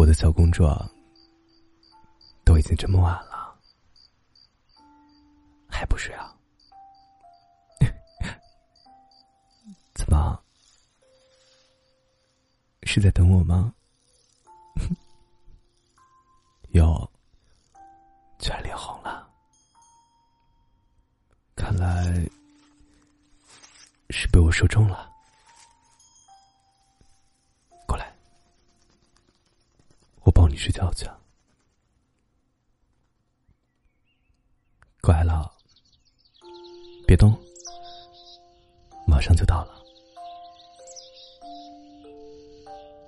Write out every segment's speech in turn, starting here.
我的小公主，都已经这么晚了，还不睡啊？怎么？是在等我吗？哟，居然脸红了，看来是被我说中了。睡觉去，乖了，别动，马上就到了。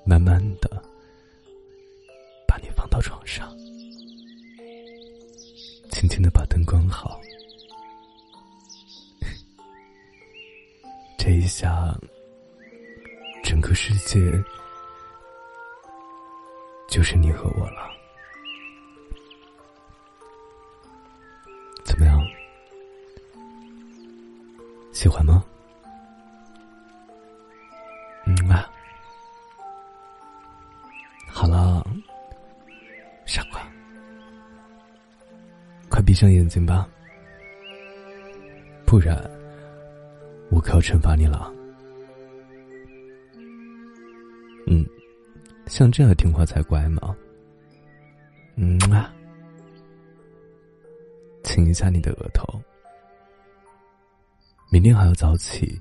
慢慢的把你放到床上，轻轻的把灯关好，这一下，整个世界。就是你和我了，怎么样？喜欢吗？嗯啊，好了，傻瓜，快闭上眼睛吧，不然我可要惩罚你了。嗯。像这样听话才乖嘛。嗯啊，亲一下你的额头。明天还要早起，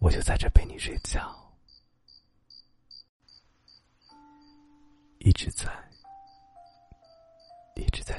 我就在这陪你睡觉，一直在，一直在。